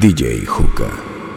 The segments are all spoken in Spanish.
DJ Juca.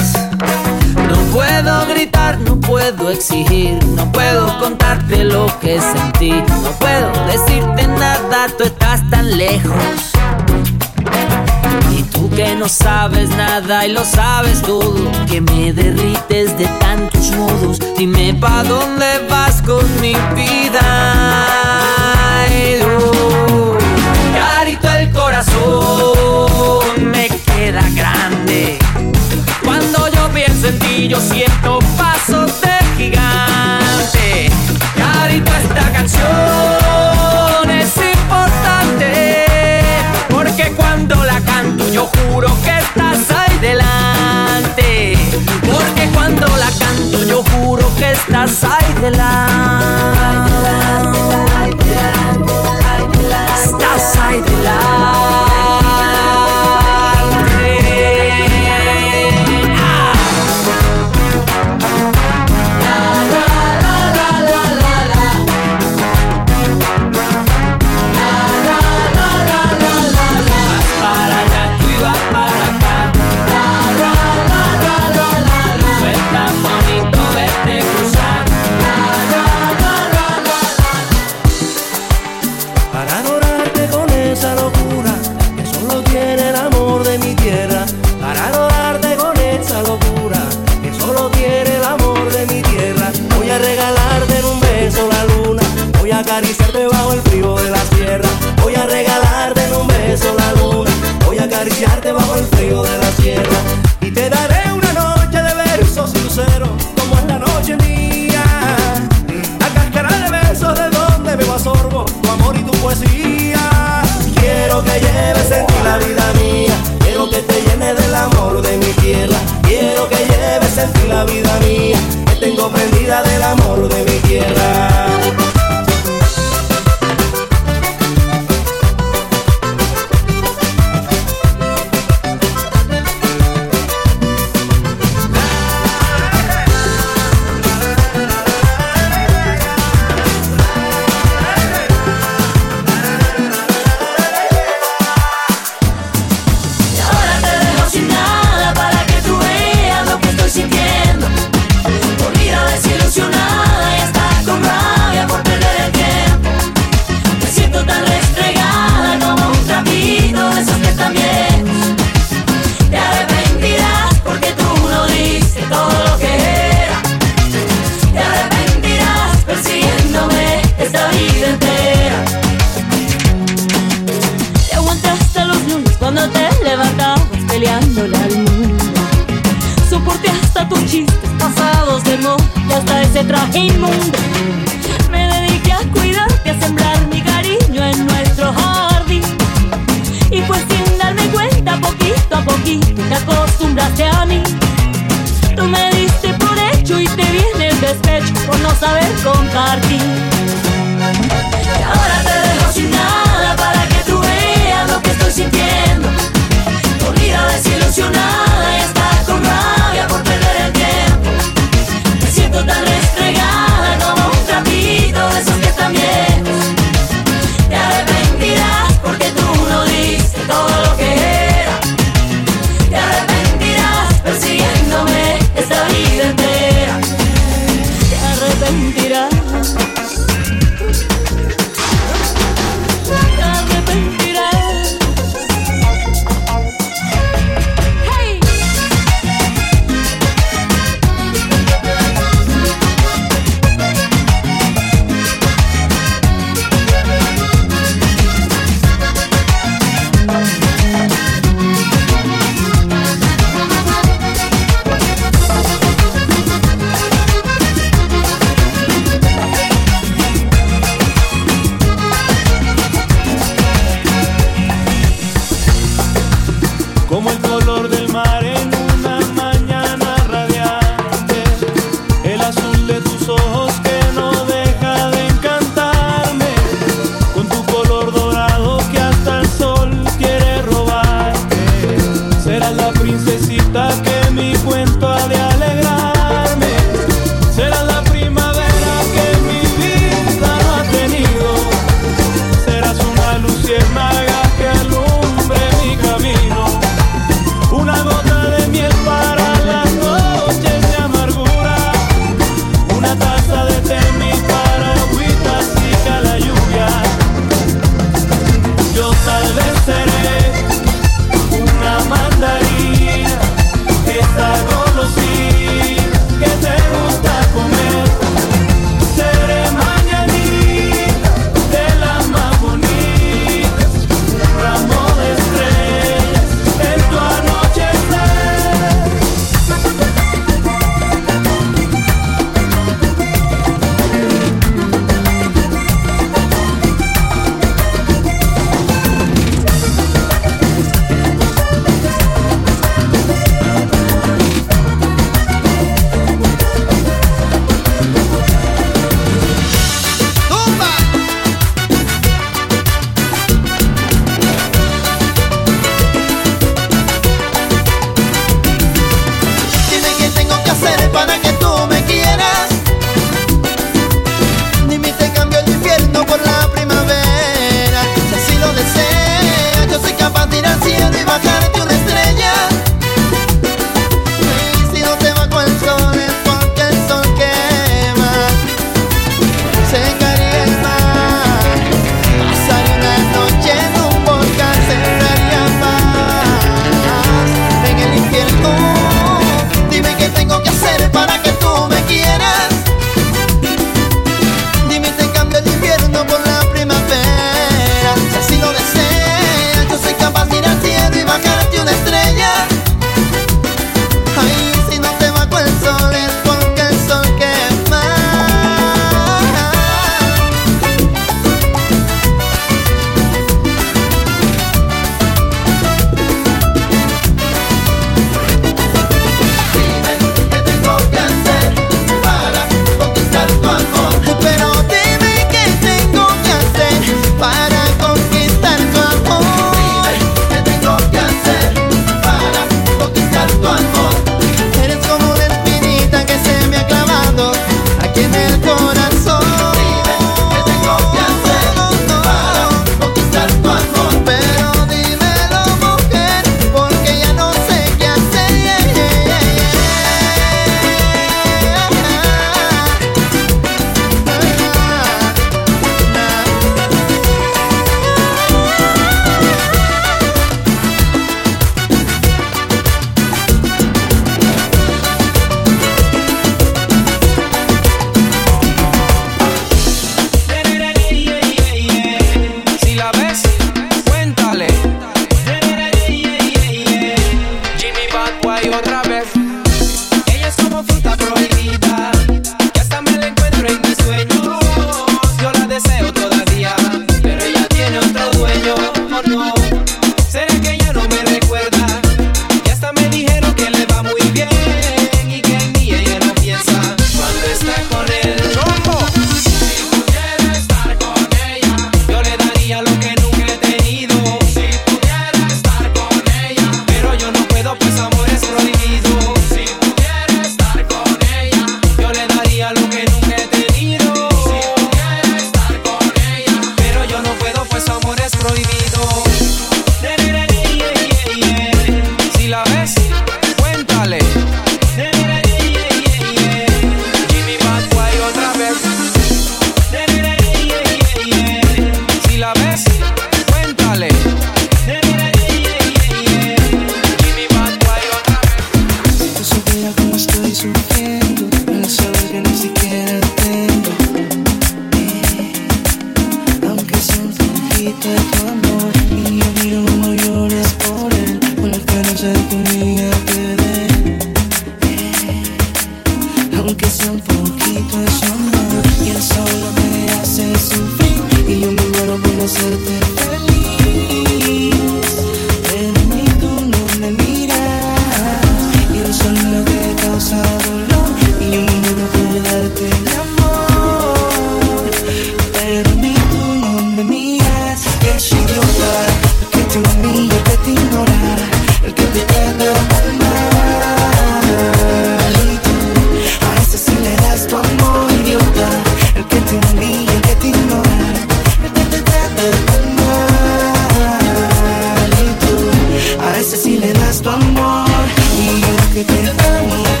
que te amo.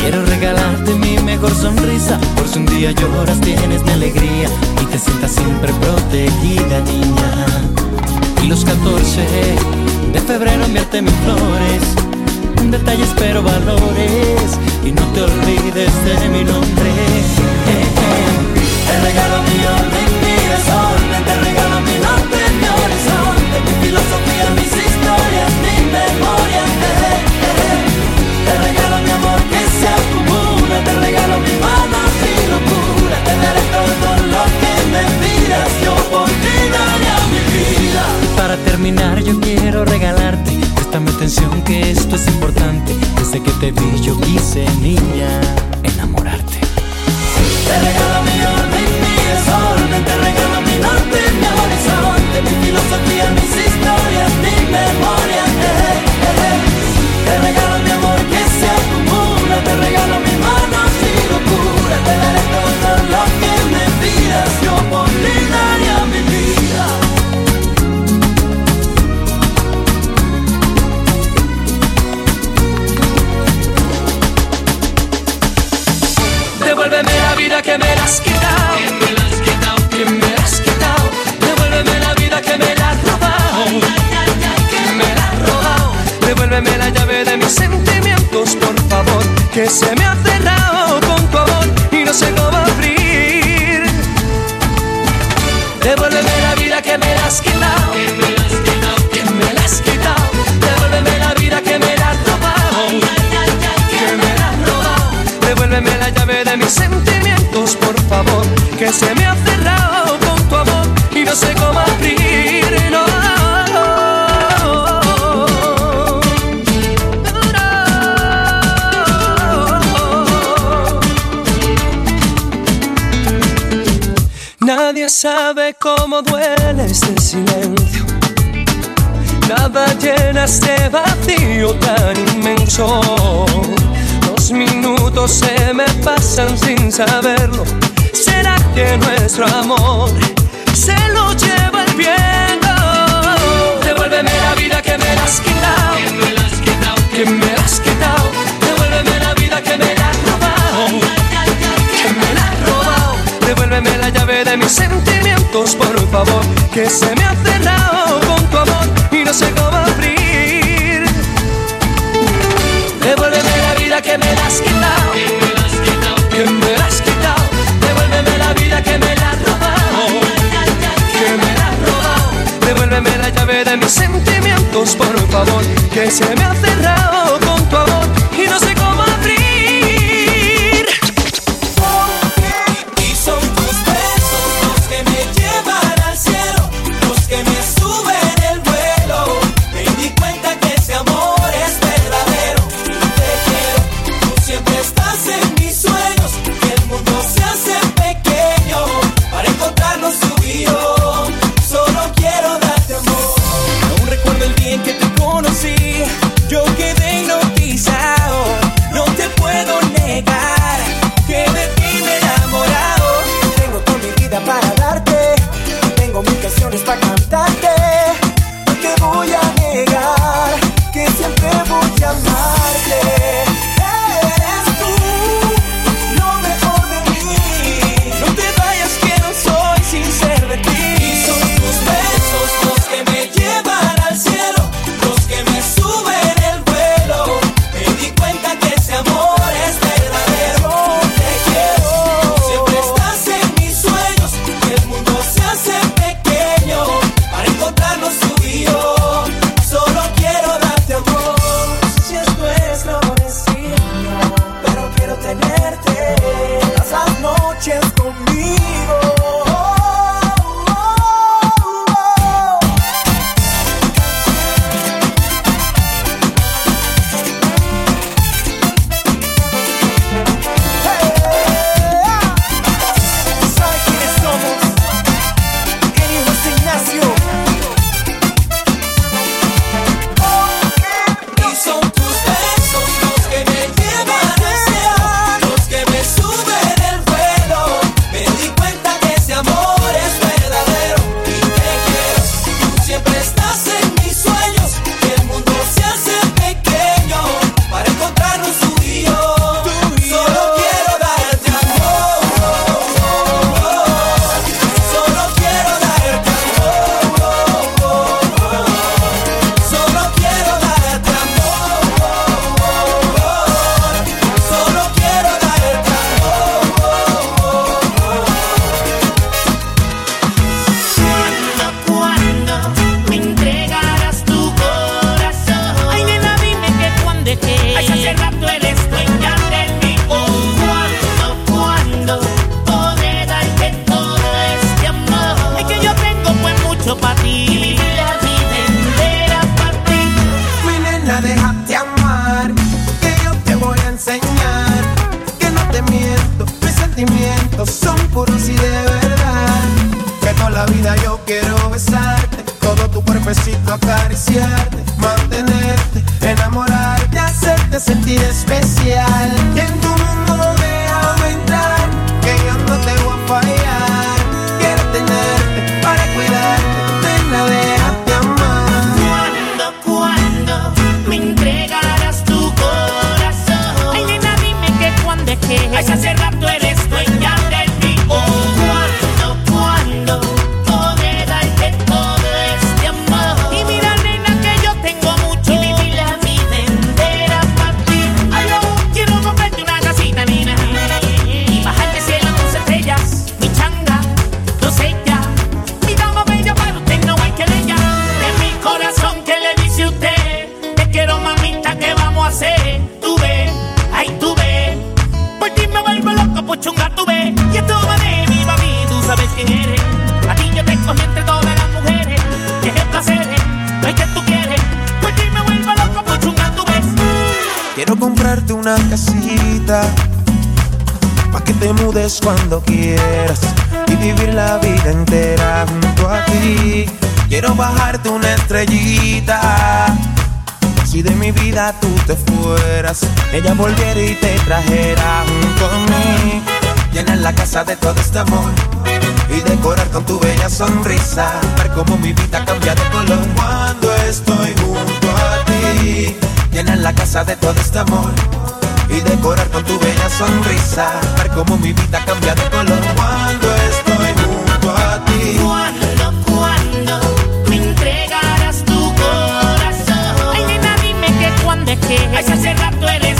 Quiero regalarte mi mejor sonrisa, por si un día lloras tienes mi alegría y te sientas siempre protegida, niña. Y los 14 de febrero enviarte mis flores, un detalle espero valores y no te olvides de mi nombre. Te regalo mi orden, mi desorden, te regalo mi norte, mi horizonte, mi filosofía, mis historias, mi memoria. terminar yo quiero regalarte Préstame atención que esto es importante Desde que te vi yo quise, niña, enamorarte Te regalo mi orden, mi desorden Te regalo mi norte, mi horizonte Mi filosofía, mis historias, mi memoria. Eh, eh, eh. Te regalo mi amor que se acumula Te regalo mis manos y locura Te daré todo lo que me pidas yo que se me ha cerrado con tu amor y no sé cómo abrir. Devuélveme la vida que me la has quitado, que me la has quitado, que me la has quitado. Devuélveme la vida que me la has robado, ay, ay, ay, que me la has robado. Devuélveme la llave de mis sentimientos, por favor, que se me ha cerrado. duele este silencio. Nada llena este vacío tan inmenso. Los minutos se me pasan sin saberlo. ¿Será que nuestro amor se lo lleva el viento? Devuélveme la vida que me la has quitado. Que me has quitado. Devuélveme la vida que me has quitado. Devuélveme la llave de mis sentimientos, por favor, que se me ha cerrado con tu amor. cuando quieras y vivir la vida entera junto a ti. Quiero bajarte una estrellita. Si de mi vida tú te fueras, ella volviera y te trajera junto a mí. Llenar la casa de todo este amor y decorar con tu bella sonrisa. Ver cómo mi vida cambia de color cuando estoy junto a ti. Llenar la casa de todo este amor y decorar con tu bella sonrisa. Ver cómo mi vida cambia de color cuando estoy junto a ti. Cuando, cuando me entregarás tu corazón. Ay, nena, dime que cuando es que. Ay, hace rato eres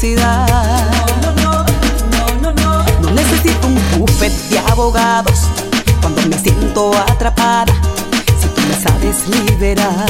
No, no. necesito un buffet de abogados cuando me siento atrapada. Si tú me sabes liberar.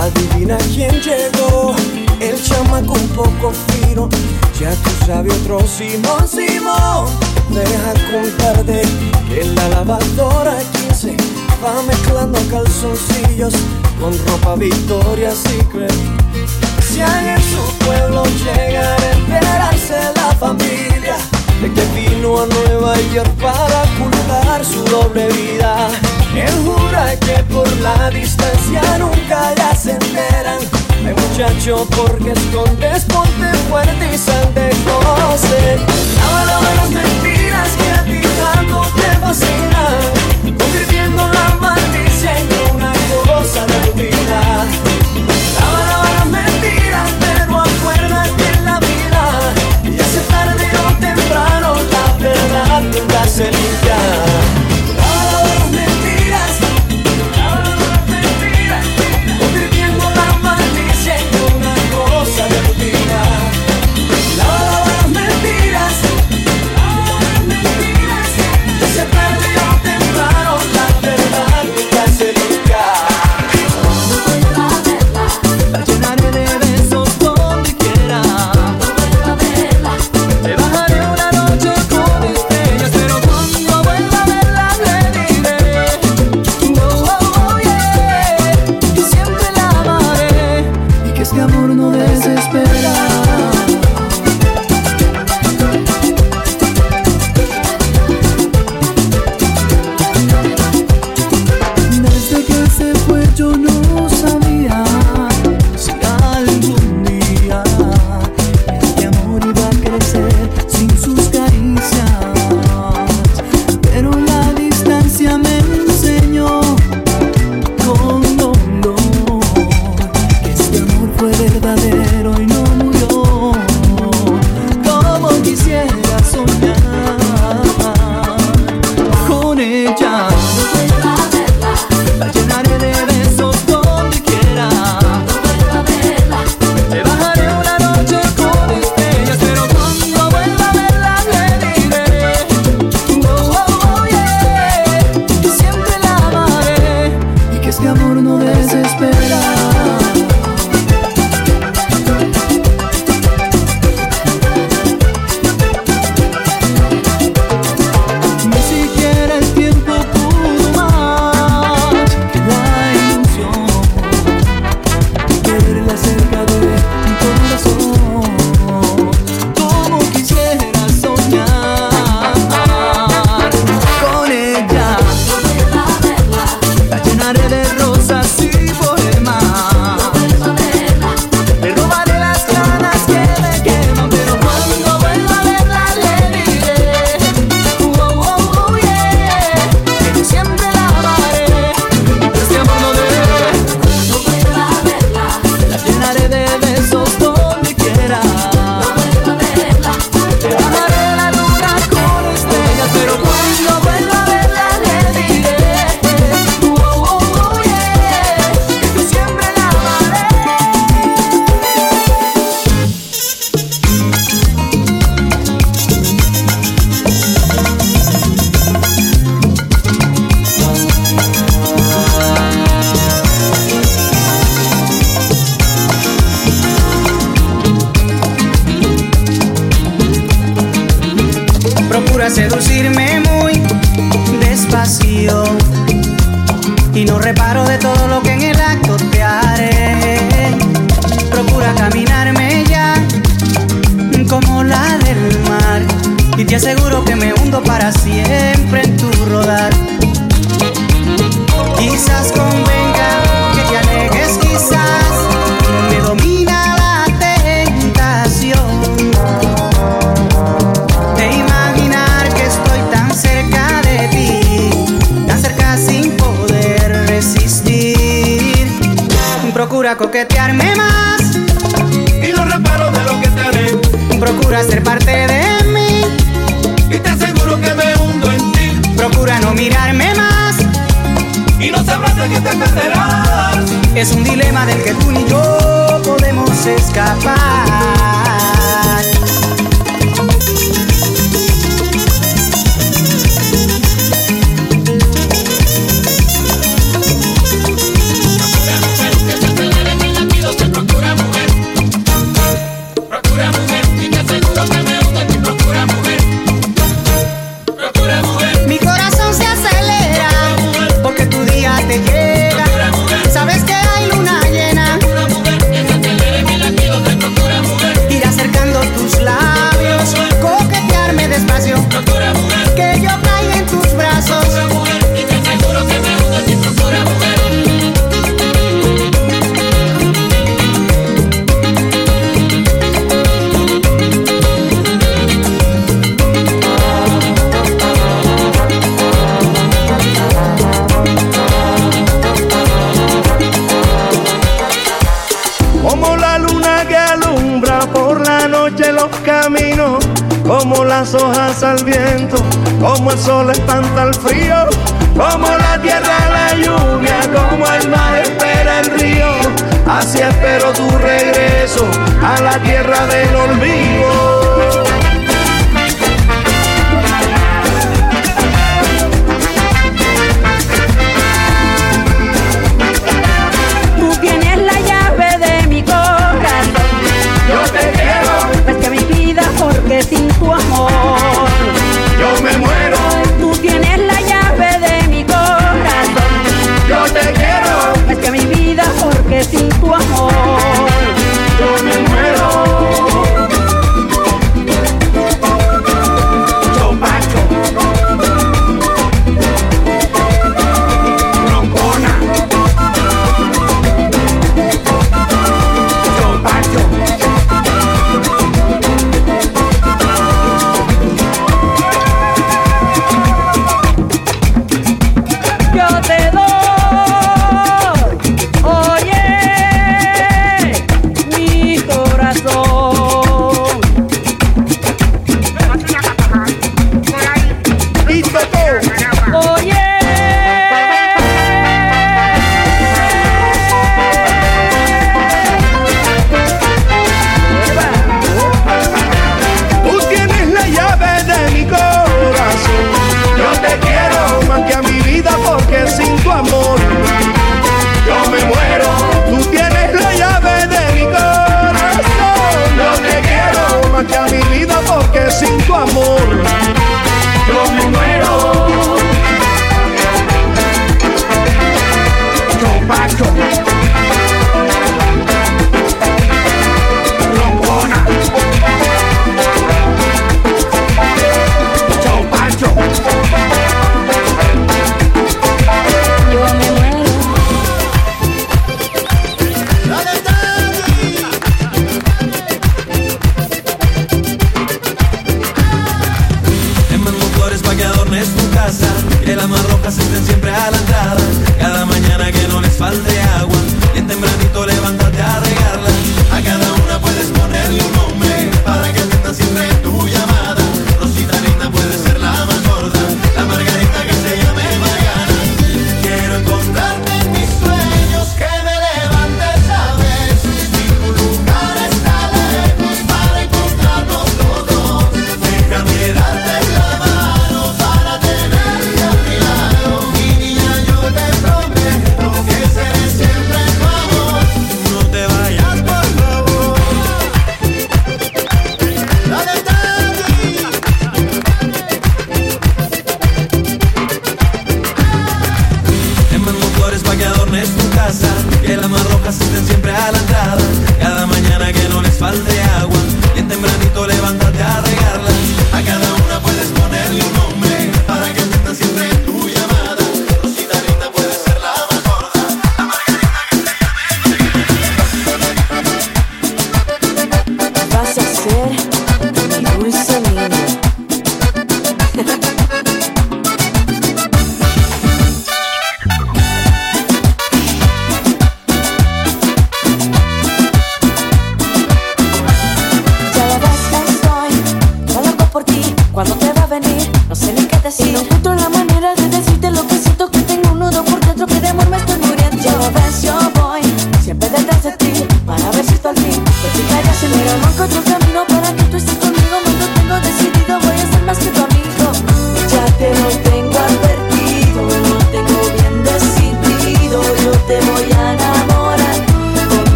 Adivina quién llegó, el chamaco un poco fino. Ya tú sabes otro Simón, Simón. Deja contarte que la lavadora 15 va mezclando calzoncillos con ropa Victoria Secret. Si hay en su pueblo llegar a la familia de que vino a Nueva York para ocultar su doble vida. Él jura que por la distancia nunca ya se enteran. Ay muchacho, porque escondes, ponte fuerte y sal de closet. Lava las mentiras que a ti tanto te fascina, convirtiendo la malicia en una cosa de vida.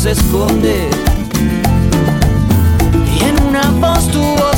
Se esconde. Y en una voz tu voz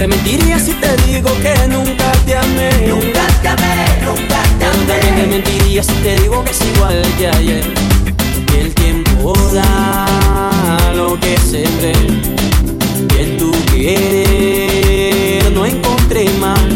Te mentiría si te digo que nunca te amé. Nunca te amé, nunca te amé. Te mentiría si te digo que es igual que ayer. Que el tiempo da lo que se ve. Que tú quieres no encontré más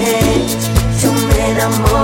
noche yo me.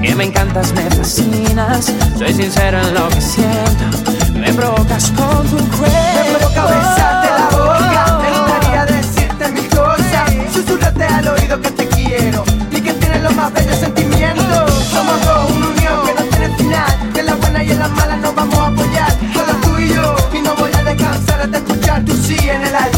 que me encantas, me fascinas, soy sincero en lo que siento, me provocas con tu cuerpo. Me provoca besarte la boca, me gustaría decirte mil cosas, susurrarte al oído que te quiero y que tienes los más bellos sentimientos. Somos dos, una unión que no tiene final, que en las buenas y en las malas nos vamos a apoyar, solo tú y yo, y no voy a descansar hasta escuchar tu sí en el aire.